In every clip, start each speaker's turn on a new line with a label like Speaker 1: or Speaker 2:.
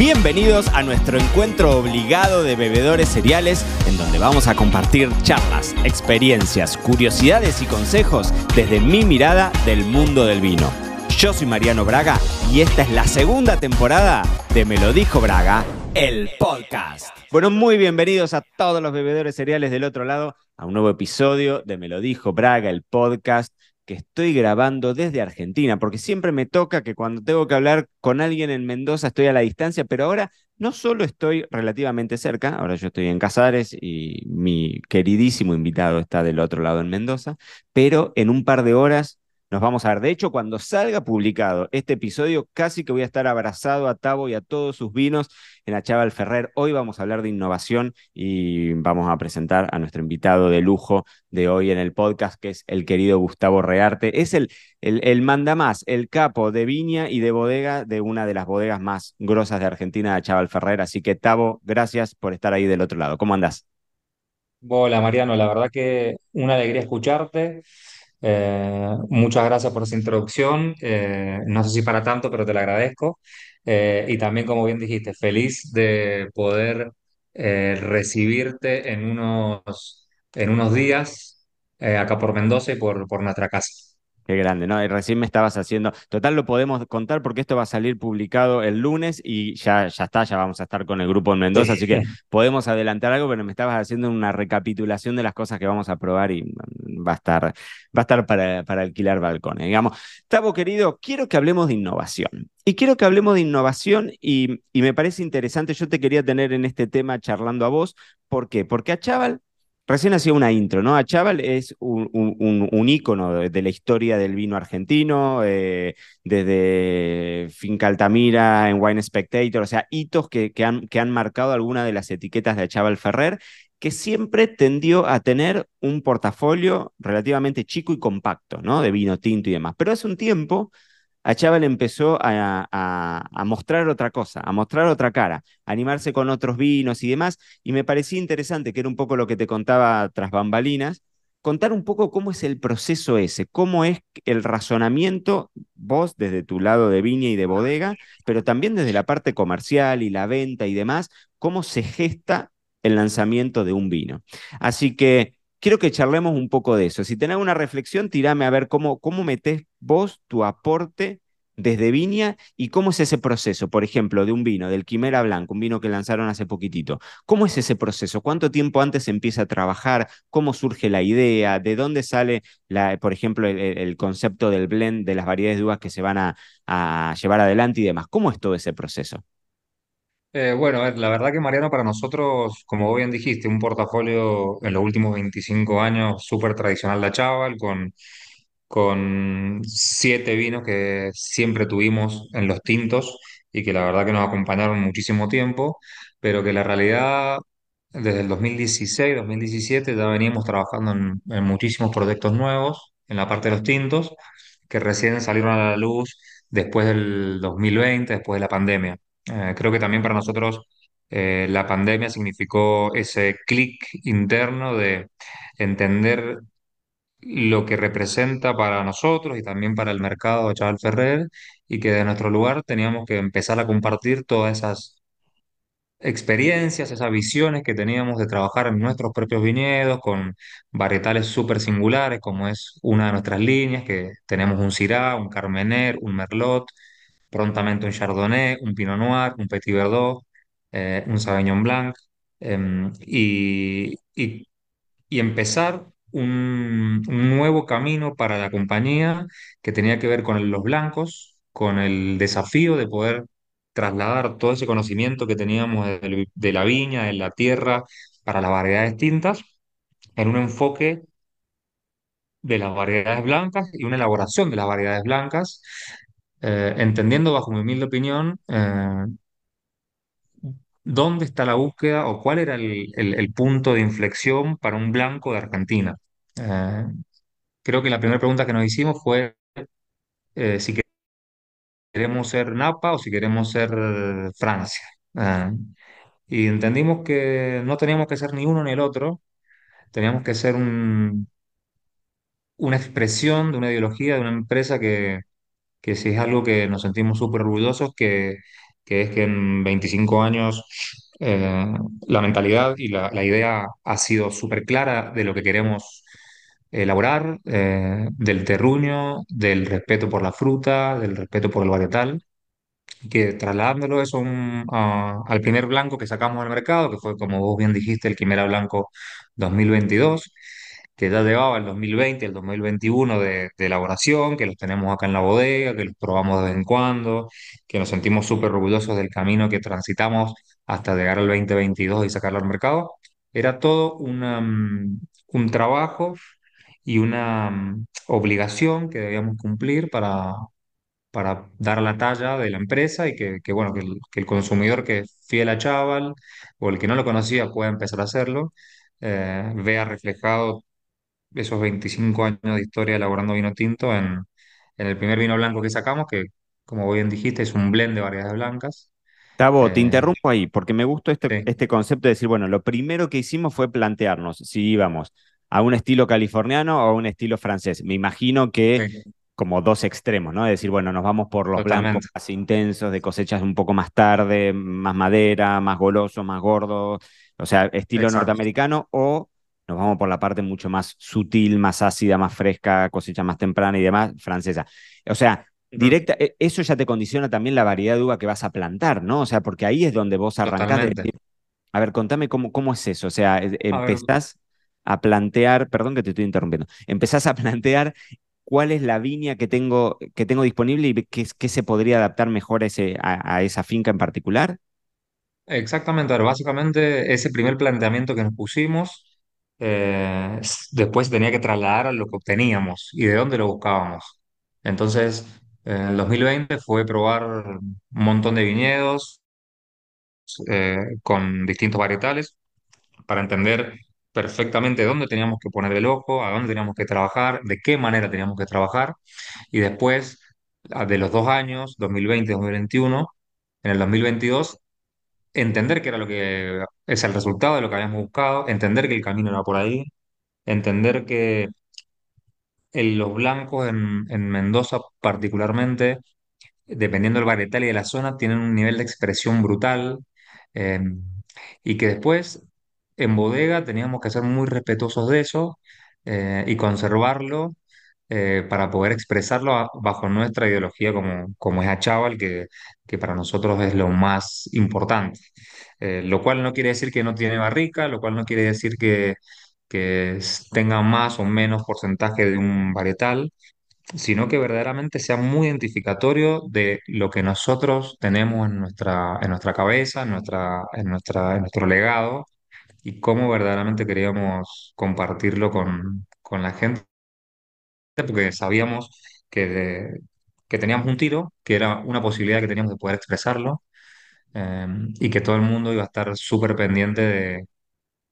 Speaker 1: Bienvenidos a nuestro encuentro obligado de bebedores cereales, en donde vamos a compartir charlas, experiencias, curiosidades y consejos desde mi mirada del mundo del vino. Yo soy Mariano Braga y esta es la segunda temporada de Me lo dijo Braga, el podcast. Bueno, muy bienvenidos a todos los bebedores cereales del otro lado a un nuevo episodio de Me lo dijo Braga, el podcast que estoy grabando desde Argentina, porque siempre me toca que cuando tengo que hablar con alguien en Mendoza estoy a la distancia, pero ahora no solo estoy relativamente cerca, ahora yo estoy en Casares y mi queridísimo invitado está del otro lado en Mendoza, pero en un par de horas nos vamos a ver. De hecho, cuando salga publicado este episodio, casi que voy a estar abrazado a Tavo y a todos sus vinos en Achaval Ferrer. Hoy vamos a hablar de innovación y vamos a presentar a nuestro invitado de lujo de hoy en el podcast, que es el querido Gustavo Rearte. Es el, el, el mandamás, el capo de viña y de bodega de una de las bodegas más grosas de Argentina, Achaval Ferrer. Así que, Tavo, gracias por estar ahí del otro lado. ¿Cómo andás?
Speaker 2: Hola Mariano, la verdad que una alegría escucharte. Eh, muchas gracias por esa introducción. Eh, no sé si para tanto, pero te la agradezco. Eh, y también, como bien dijiste, feliz de poder recibirte en unos, en unos días acá por Mendoza y por, por nuestra casa.
Speaker 1: Qué grande, ¿no? Y recién me estabas haciendo. Total, lo podemos contar porque esto va a salir publicado el lunes y ya, ya está, ya vamos a estar con el grupo en Mendoza, así que podemos adelantar algo, pero me estabas haciendo una recapitulación de las cosas que vamos a probar y mm, va a estar, va a estar para, para alquilar balcones. Digamos, Tavo, querido, quiero que hablemos de innovación. Y quiero que hablemos de innovación y, y me parece interesante, yo te quería tener en este tema charlando a vos. ¿Por qué? Porque a Chaval Recién hacía una intro, ¿no? Achaval es un, un, un ícono de, la historia del vino argentino, eh, desde Finca Altamira, en Wine Spectator, o sea, hitos que, han, que han marcado alguna de las etiquetas de Achaval Ferrer, que siempre tendió a tener un portafolio relativamente chico y compacto, ¿no? De vino tinto y demás. Pero hace un tiempo Empezó a, a, a, mostrar otra cosa, a mostrar otra cara, a animarse con otros vinos y demás, y me parecía interesante, que era un poco lo que te contaba tras bambalinas, contar un poco cómo es el proceso ese, cómo es el razonamiento, vos desde tu lado de viña y de bodega, pero también desde la parte comercial y la venta y demás, cómo se gesta el lanzamiento de un vino. Así que quiero que charlemos un poco de eso. Si tenés una reflexión, tirame a ver cómo, cómo metés vos tu aporte desde Viña y cómo es ese proceso, por ejemplo, de un vino, del Quimera Blanco, un vino que lanzaron hace poquitito. ¿Cómo es ese proceso? ¿Cuánto tiempo antes se empieza a trabajar? ¿Cómo surge la idea? ¿De dónde sale, la, por ejemplo, el, concepto del blend de las variedades de uvas que se van a, a llevar adelante y demás? ¿Cómo es todo ese proceso?
Speaker 2: Eh, bueno, la verdad que Mariano, para nosotros, como bien dijiste, un portafolio en los últimos 25 años súper tradicional de Chaval, con, con siete vinos que siempre tuvimos en los tintos y que la verdad que nos acompañaron muchísimo tiempo, pero que la realidad desde el 2016, 2017 ya veníamos trabajando en, muchísimos proyectos nuevos en la parte de los tintos que recién salieron a la luz después del 2020, después de la pandemia. Eh, creo que también para nosotros eh, la pandemia significó ese clic interno de entender lo que representa para nosotros y también para el mercado de Chaval Ferrer y que de nuestro lugar teníamos que empezar a compartir todas esas experiencias, esas visiones que teníamos de trabajar en nuestros propios viñedos con varietales súper singulares, como es una de nuestras líneas, que tenemos un Syrah, un Carmener, un Merlot, prontamente un Chardonnay, un Pinot Noir, un Petit Verdot, eh, un Sauvignon Blanc, em, y, y, y empezar un, nuevo camino para la compañía que tenía que ver con los blancos, con el desafío de poder trasladar todo ese conocimiento que teníamos de, de la viña, de la tierra, para las variedades tintas, en un enfoque de las variedades blancas y una elaboración de las variedades blancas, eh, entendiendo bajo mi humilde opinión eh, dónde está la búsqueda o cuál era el, el- el punto de inflexión para un blanco de Argentina. Eh, creo que la primera pregunta que nos hicimos fue eh, si queremos ser Napa o si queremos ser Francia. Eh, y entendimos que no teníamos que ser ni uno ni el otro, teníamos que ser un- una expresión de una ideología, de una empresa que, que si es algo que nos sentimos súper orgullosos, que, que es que en 25 años eh, la mentalidad y la, idea ha sido súper clara de lo que queremos elaborar, eh, del terruño, del respeto por la fruta, del respeto por el varietal que trasladándolo eso un- al primer blanco que sacamos al mercado, que fue, como vos bien dijiste, el Quimera Blanco 2022, que ya llevaba el 2020 y el 2021 de, de elaboración, que los tenemos acá en la bodega, que los probamos de vez en cuando, que nos sentimos súper orgullosos del camino que transitamos hasta llegar al 2022 y sacarlo al mercado. Era todo una, mm, un trabajo y una mm, obligación que debíamos cumplir para para dar la talla de la empresa y que, que, bueno, que el consumidor que es fiel a Chaval o el que no lo conocía pueda empezar a hacerlo, eh, vea reflejado esos 25 años de historia elaborando vino tinto en, en el primer vino blanco que sacamos, que como bien dijiste es un blend de variedades blancas.
Speaker 1: Tavo, te
Speaker 2: Eh,
Speaker 1: interrumpo ahí porque me gustó este,
Speaker 2: sí,
Speaker 1: este concepto de decir, bueno, lo primero que hicimos fue plantearnos si íbamos a un estilo californiano o a un estilo francés. Me imagino que
Speaker 2: sí,
Speaker 1: como dos extremos, ¿no? Es decir, bueno, nos vamos por los blancos más intensos, de cosechas un poco más tarde, más madera, más goloso, más gordo, o sea, estilo
Speaker 2: Exacto,
Speaker 1: norteamericano, o nos vamos por la parte mucho más sutil, más ácida, más fresca, cosecha más temprana y demás, francesa. O sea, directa, e- eso ya te condiciona también la variedad de uva que vas a plantar, ¿no? O sea, porque ahí es donde vos arrancás de a ver, contame cómo, cómo es eso, o sea, e-
Speaker 2: A
Speaker 1: empezás a plantear, perdón que te estoy interrumpiendo, empezás a plantear cuál es la viña que tengo, que tengo disponible y qué, qué se podría adaptar mejor a, ese, a, a esa finca en particular.
Speaker 2: Exactamente, a ver, básicamente ese primer planteamiento que nos pusimos, eh, después tenía que trasladar lo que obteníamos y de dónde lo buscábamos. Entonces, en el 2020 fue probar un montón de viñedos eh, con distintos varietales para entender perfectamente dónde teníamos que poner el ojo, a dónde teníamos que trabajar, de qué manera teníamos que trabajar. Y después, de los dos años, 2020 y 2021, en el 2022 entender qué era lo que es el resultado de lo que habíamos buscado, entender que el camino era por ahí, entender que el- los blancos en, en Mendoza particularmente, dependiendo del varietal y de la zona, tienen un nivel de expresión brutal eh, y que después en bodega teníamos que ser muy respetuosos de eso eh, y conservarlo eh, para poder expresarlo bajo nuestra ideología como, como es Achával, que, que para nosotros es lo más importante. Eh, lo cual no quiere decir que no tiene barrica, lo cual no quiere decir que, que tenga más o menos porcentaje de un varietal, sino que verdaderamente sea muy identificatorio de lo que nosotros tenemos en nuestra, en nuestra cabeza, en nuestra, en nuestra, en nuestro legado y cómo verdaderamente queríamos compartirlo con, con la gente porque sabíamos que, que teníamos un tiro, que era una posibilidad que teníamos de poder expresarlo, eh, y que todo el mundo iba a estar súper pendiente de,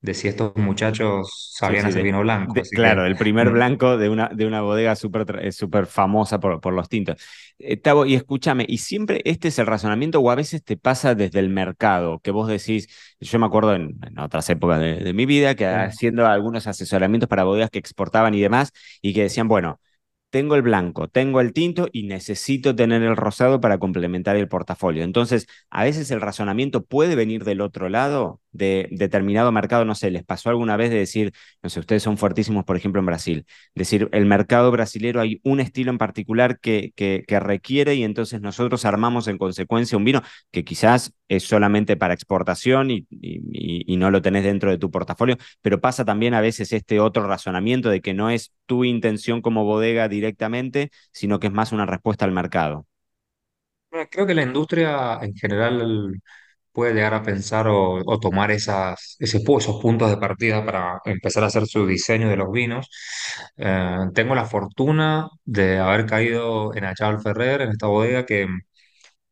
Speaker 2: de si estos muchachos sabían
Speaker 1: sí,
Speaker 2: hacer vino blanco.
Speaker 1: de-
Speaker 2: que,
Speaker 1: claro, el primer blanco de una, de una bodega súper eh, súper famosa por, por los tintos. Eh, Tavo, y escúchame, ¿y siempre este es el razonamiento o a veces te pasa desde el mercado, que vos decís, yo me acuerdo en, en otras épocas de, de mi vida, que haciendo algunos asesoramientos para bodegas que exportaban y demás, y que decían, bueno, tengo el blanco, tengo el tinto y necesito tener el rosado para complementar el portafolio. Entonces, a veces el razonamiento puede venir del otro lado, de determinado mercado, no sé, les pasó alguna vez de decir, no sé, ustedes son fuertísimos, por ejemplo, en Brasil, decir, el mercado brasilero hay un estilo en particular que, que, que requiere y entonces nosotros armamos en consecuencia un vino que quizás es solamente para exportación y, y, no lo tenés dentro de tu portafolio, pero pasa también a veces este otro razonamiento de que no es tu intención como bodega directamente, sino que es más una respuesta al mercado.
Speaker 2: creo que la industria en general puede llegar a pensar o, o tomar esas, esos puntos de partida para empezar a hacer su diseño de los vinos. Eh, tengo la fortuna de haber caído en Achal Ferrer, en esta bodega que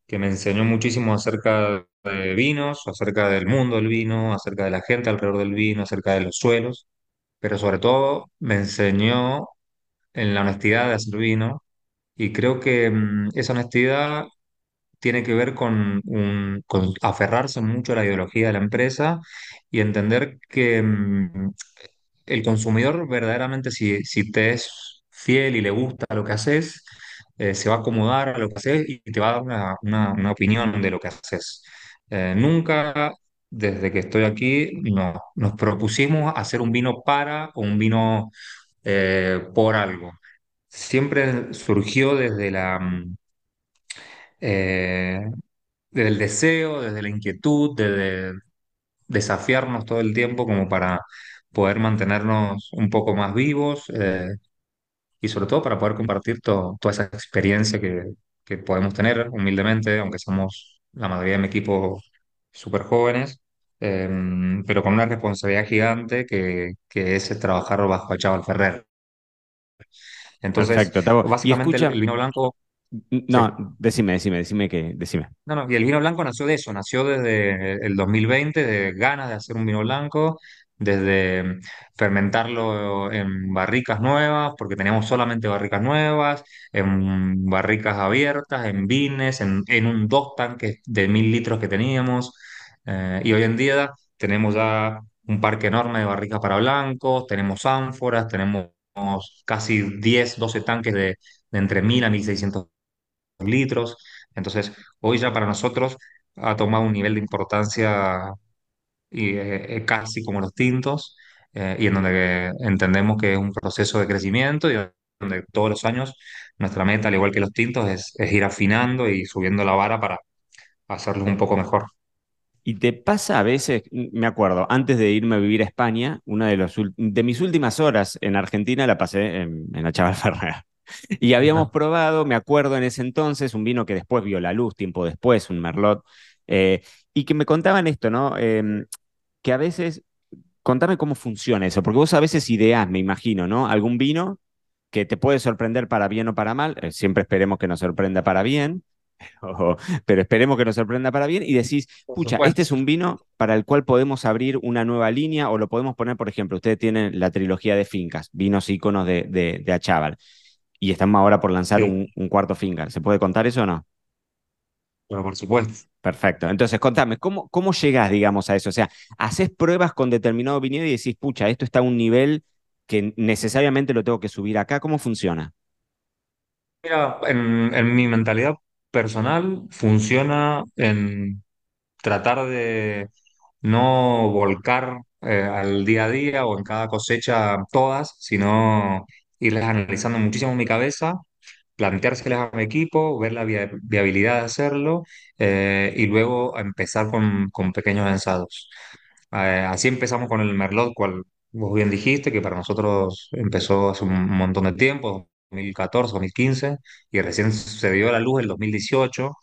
Speaker 2: que me enseñó muchísimo acerca de vinos, acerca del mundo del vino, acerca de la gente alrededor del vino, acerca de los suelos, pero sobre todo me enseñó en la honestidad de hacer vino y creo que mm, esa honestidad tiene que ver con, aferrarse mucho a la ideología de la empresa y entender que mm, el consumidor verdaderamente si, si te es fiel y le gusta lo que haces, eh, se va a acomodar a lo que haces y te va a dar una, una- una opinión de lo que haces. Eh, nunca, desde que estoy aquí, no, nos propusimos hacer un vino para o un vino eh, por algo. Siempre surgió desde la, mm, desde el deseo, desde la inquietud, desde desafiarnos todo el tiempo como para poder mantenernos un poco más vivos y sobre todo para poder compartir to- toda esa experiencia que, que podemos tener humildemente, aunque somos la mayoría de mi equipo súper jóvenes, eh, pero con una responsabilidad gigante que, que es trabajar bajo Achával Ferrer. Entonces,
Speaker 1: Perfecto,
Speaker 2: básicamente
Speaker 1: escucha,
Speaker 2: el vino blanco, sí.
Speaker 1: no, decime, decime, decime que, decime.
Speaker 2: No, no, y el vino blanco nació de eso, nació desde el 2020, de ganas de hacer un vino blanco, desde fermentarlo en barricas nuevas, porque teníamos solamente barricas nuevas, en barricas abiertas, en vines, en, en un dos tanques de mil litros que teníamos. Eh, y hoy en día tenemos ya un parque enorme de barricas para blancos, tenemos ánforas, tenemos casi 10 12 tanques de, de entre 1000 a 1600 litros. Entonces, hoy ya para nosotros ha tomado un nivel de importancia y, eh, casi como los tintos, eh, y en donde entendemos que es un proceso de crecimiento y donde todos los años nuestra meta, al igual que los tintos, es, es ir afinando y subiendo la vara para hacerlos un poco mejor.
Speaker 1: Y te pasa a veces, me acuerdo, antes de irme a vivir a España, una de, los, de mis últimas horas en Argentina la pasé en, en la Chaval Ferrer. Y habíamos probado, me acuerdo en ese entonces, un vino que después vio la luz, tiempo después, un Merlot, eh, y que me contaban esto, ¿no? Eh, que a veces, contame cómo funciona eso, porque vos a veces ideás, me imagino, ¿no? Algún vino que te puede sorprender para bien o para mal, eh, siempre esperemos que nos sorprenda para bien, pero esperemos que nos sorprenda para bien, y decís, pucha, este es un vino para el cual podemos abrir una nueva línea, o lo podemos poner, por ejemplo, ustedes tienen la trilogía de fincas, vinos íconos de, de, de y estamos ahora por lanzar
Speaker 2: Sí,
Speaker 1: un, un cuarto finger. ¿Se puede contar eso o no?
Speaker 2: Pero por supuesto.
Speaker 1: Perfecto. Entonces, contame, ¿cómo, cómo llegás, digamos, a eso? O sea, ¿haces pruebas con determinado viñedo y decís, pucha, esto está a un nivel que necesariamente lo tengo que subir acá? ¿Cómo funciona?
Speaker 2: Mira, en, en mi mentalidad personal funciona en tratar de no volcar eh, al día a día o en cada cosecha todas, sino irlas analizando muchísimo en mi cabeza, planteárselas a mi equipo, ver la via- viabilidad de hacerlo eh, y luego empezar con, con pequeños ensayos. Eh, así empezamos con el Merlot, cual vos bien dijiste, que para nosotros empezó hace un montón de tiempo, 2014, 2015, y recién se dio a la luz el 2018.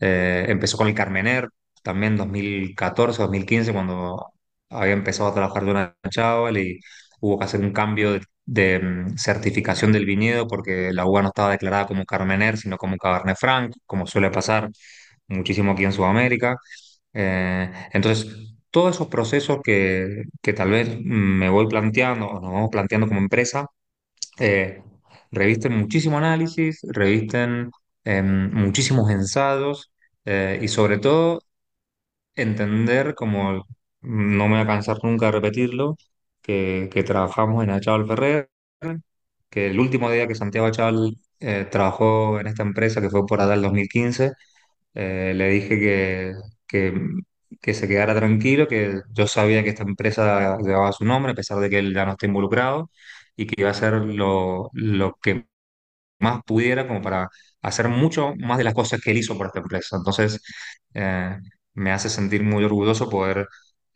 Speaker 2: Eh, empezó con el Carmener, también 2014, 2015, cuando había empezado a trabajar Jonathan Chaval y hubo que hacer un cambio de, de, mm, certificación del viñedo porque la uva no estaba declarada como Carmener, sino como Cabernet Franc, como suele pasar muchísimo aquí en Sudamérica. Eh, entonces, todos esos procesos que, que tal vez me voy planteando o nos vamos planteando como empresa, eh, revisten muchísimo análisis, revisten em, muchísimos ensayos eh, y sobre todo entender, como no me voy a cansar nunca de repetirlo, que, trabajamos en Achával Ferrer, que el último día que Santiago Achával eh, trabajó en esta empresa, que fue por allá el 2015, eh, le dije que, que, que se quedara tranquilo, que yo sabía que esta empresa llevaba su nombre, a pesar de que él ya no está involucrado, y que iba a hacer lo, lo que más pudiera como para hacer mucho más de las cosas que él hizo por esta empresa. Entonces, eh, me hace sentir muy orgulloso poder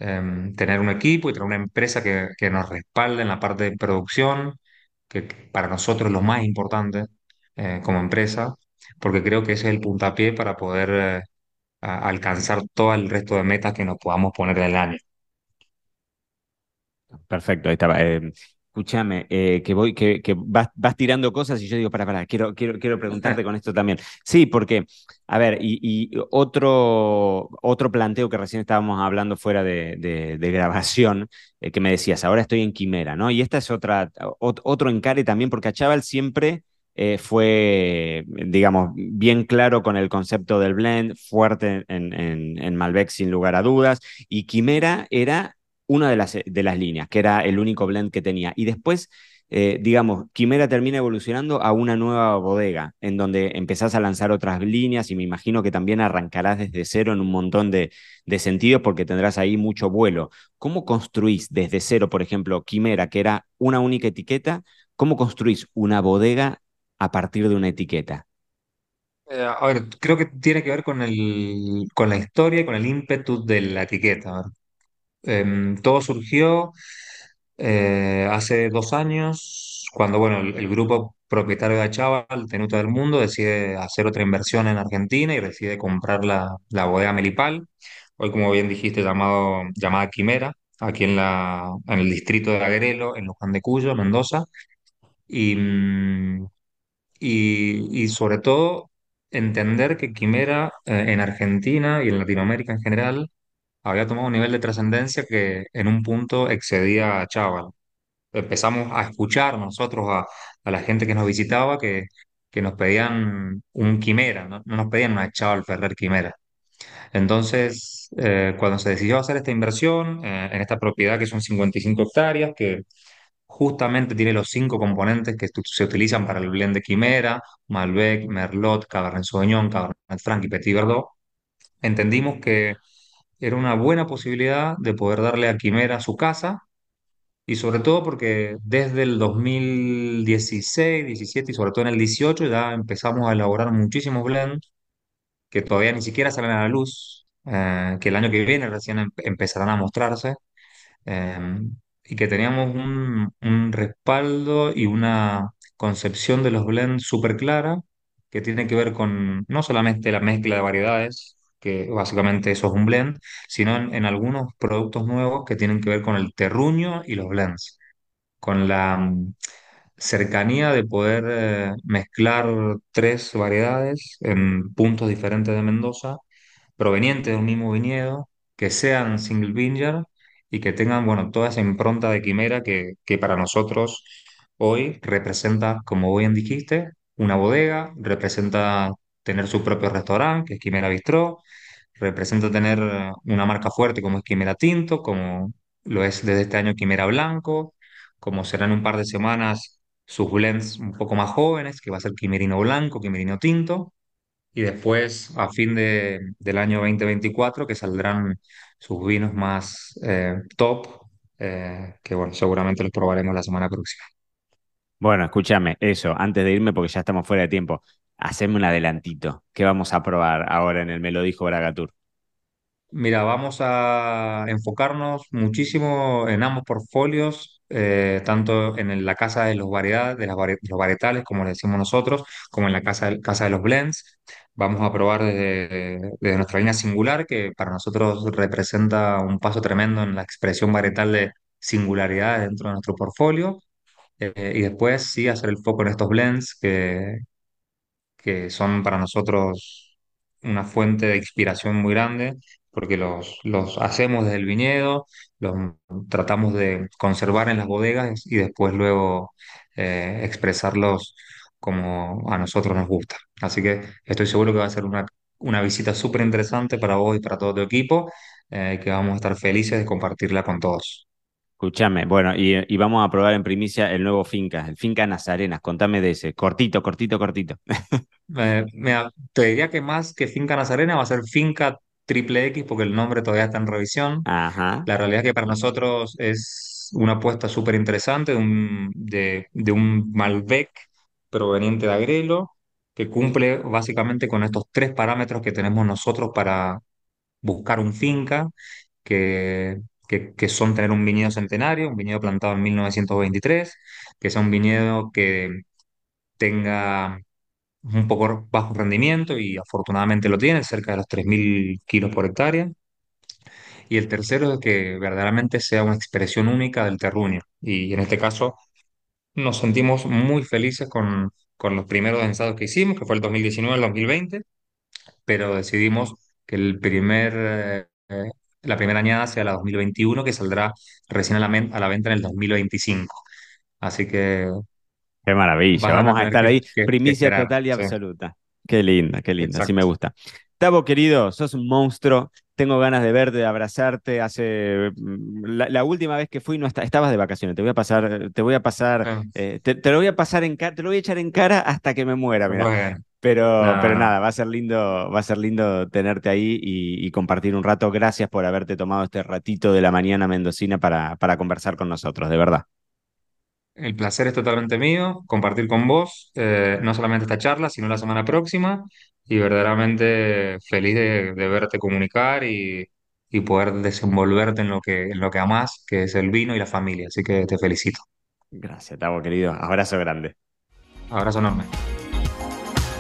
Speaker 2: em, tener un equipo y tener una empresa que, que nos respalde en la parte de producción, que para nosotros es lo más importante eh, como empresa, porque creo que ese es el puntapié para poder eh, alcanzar todo el resto de metas que nos podamos poner en el año.
Speaker 1: Perfecto, ahí estaba. Escúchame, eh, que voy, que, vas, tirando cosas y yo digo, para, para, quiero, quiero, quiero preguntarte con esto también. Sí, porque, a ver, y, otro, otro planteo que recién estábamos hablando fuera de, grabación, eh, que me decías, ahora estoy en Quimera, ¿no? Y esta es otra, ot- otro encare también, porque Achával siempre eh, fue, digamos, bien claro con el concepto del blend, fuerte en Malbec sin lugar a dudas, y Quimera era una de las, de las líneas, que era el único blend que tenía. Y después eh, digamos, Quimera termina evolucionando a una nueva bodega, en donde empezás a lanzar otras líneas y me imagino que también arrancarás desde cero en un montón de, de sentidos porque tendrás ahí mucho vuelo. ¿Cómo construís desde cero, por ejemplo, Quimera, que era una única etiqueta? ¿Cómo construís una bodega a partir de una etiqueta?
Speaker 2: Eh, a ver, creo que tiene que ver con el, con la historia y con el ímpetu de la etiqueta. Em, todo surgió eh, hace dos años, cuando bueno, el, grupo propietario de Achával, Tenuta del Mundo, decide hacer otra inversión en Argentina y decide comprar la, la bodega Melipal, hoy como bien dijiste, llamado, llamada Quimera, aquí en, la, en el distrito de Agrelo, en Luján de Cuyo, Mendoza. Y, mm, y sobre todo entender que Quimera eh, en Argentina y en Latinoamérica en general había tomado un nivel de trascendencia que en un punto excedía a Chaval. Empezamos a escuchar nosotros a, la gente que nos visitaba que, que nos pedían un Quimera, ¿no? No nos pedían una Chaval Ferrer Quimera. Entonces, eh, cuando se decidió hacer esta inversión eh, en esta propiedad que son 55 hectáreas, que Justamente tiene los cinco componentes que se utilizan para el blend de Quimera, Malbec, Merlot, Cabernet Sauvignon, Cabernet Franc y Petit Verdot. Entendimos que era una buena posibilidad de poder darle a Quimera su casa y sobre todo porque desde el 2016, 17 y sobre todo en el 18 ya empezamos a elaborar muchísimos blends que todavía ni siquiera salen a la luz, eh, que el año que viene recién em- empezarán a mostrarse eh, y que teníamos un, un respaldo y una concepción de los blends súper clara, que tiene que ver con no solamente la mezcla de variedades, que básicamente eso es un blend, sino en, algunos productos nuevos que tienen que ver con el terruño y los blends, con la mm, cercanía de poder eh, mezclar tres variedades en puntos diferentes de Mendoza provenientes de un mismo viñedo, que sean single vineyard y que tengan, bueno, toda esa impronta de quimera que, que para nosotros hoy representa, como bien dijiste, una bodega, representa tener su propio restaurante, que es Quimera Bistró, representa tener una marca fuerte como es Quimera Tinto, como lo es desde este año Quimera Blanco, como serán un par de semanas sus blends un poco más jóvenes, que va a ser Quimerino Blanco, Quimerino Tinto, y después, a fin de, del año 2024, que saldrán sus vinos más eh, top, eh, que bueno, seguramente los probaremos la semana próxima.
Speaker 1: Bueno, escúchame, eso, antes de irme, porque ya estamos fuera de tiempo, haceme un adelantito. ¿Qué vamos a probar ahora en el Me lo Bragatur?
Speaker 2: Mira, vamos a enfocarnos muchísimo en ambos portfolios, eh, tanto en la casa de los variedades, de los varietales, como le decimos nosotros, como en la casa, del- casa de los blends. Vamos a probar desde, desde nuestra línea singular, que para nosotros representa un paso tremendo en la expresión varietal de singularidad dentro de nuestro portfolio. Eh, y después sí hacer el foco en estos blends que, que son para nosotros una fuente de inspiración muy grande, porque los, los hacemos desde el viñedo, los tratamos de conservar en las bodegas y después luego eh, expresarlos como a nosotros nos gusta. Así que estoy seguro que va a ser una, una visita súper interesante para vos y para todo tu equipo, eh, que vamos a estar felices de compartirla con todos.
Speaker 1: Escúchame, bueno, y, y vamos a probar en primicia el nuevo Finca, el Finca Nazarenas. Contame de ese, cortito, cortito, cortito.
Speaker 2: Eh, mira, te diría que más que Finca Nazarena va a ser Finca Triple X porque el nombre todavía está en revisión.
Speaker 1: Ajá.
Speaker 2: La realidad es que para nosotros es una apuesta súper interesante de un, de, de un Malbec proveniente de Agrelo que cumple básicamente con estos tres parámetros que tenemos nosotros para buscar un finca, que, que, que son tener un viñedo centenario, un viñedo plantado en 1923, que sea un viñedo que tenga un poco bajo rendimiento y afortunadamente lo tiene, cerca de los 3.000 kilos por hectárea. Y el tercero es que verdaderamente sea una expresión única del terruño. Y en este caso nos sentimos muy felices con, con los primeros ensayos que hicimos, que fue el 2019 el 2020, pero decidimos que el primer, eh, la primera añada sea la 2021, que saldrá recién a la, men- a la venta en el 2025. Así que
Speaker 1: Qué maravilla.
Speaker 2: a
Speaker 1: Vamos a estar
Speaker 2: que,
Speaker 1: ahí.
Speaker 2: que- que
Speaker 1: Primicia
Speaker 2: esperar.
Speaker 1: total y
Speaker 2: Sí,
Speaker 1: absoluta. Qué linda, qué linda. Así me gusta. Tavo, querido, sos un monstruo. Tengo ganas de verte, de abrazarte. Hace mm, la, última vez que fui no estabas de vacaciones. Te voy a pasar, te voy a pasar, ah. eh, te, lo voy a pasar en cara, te lo voy a echar en cara hasta que me muera. Pero, pero nada, va a ser lindo, va a ser lindo tenerte ahí y, compartir un rato. Gracias por haberte tomado este ratito de la mañana mendocina para, para conversar con nosotros, de verdad.
Speaker 2: El placer es totalmente mío, compartir con vos, eh, no solamente esta charla, sino la semana próxima, y verdaderamente feliz de, verte comunicar y, poder desenvolverte en lo que, en lo que amás, que es el vino y la familia. Así que te felicito.
Speaker 1: Gracias, Tavo, querido. Abrazo grande.
Speaker 2: Abrazo enorme.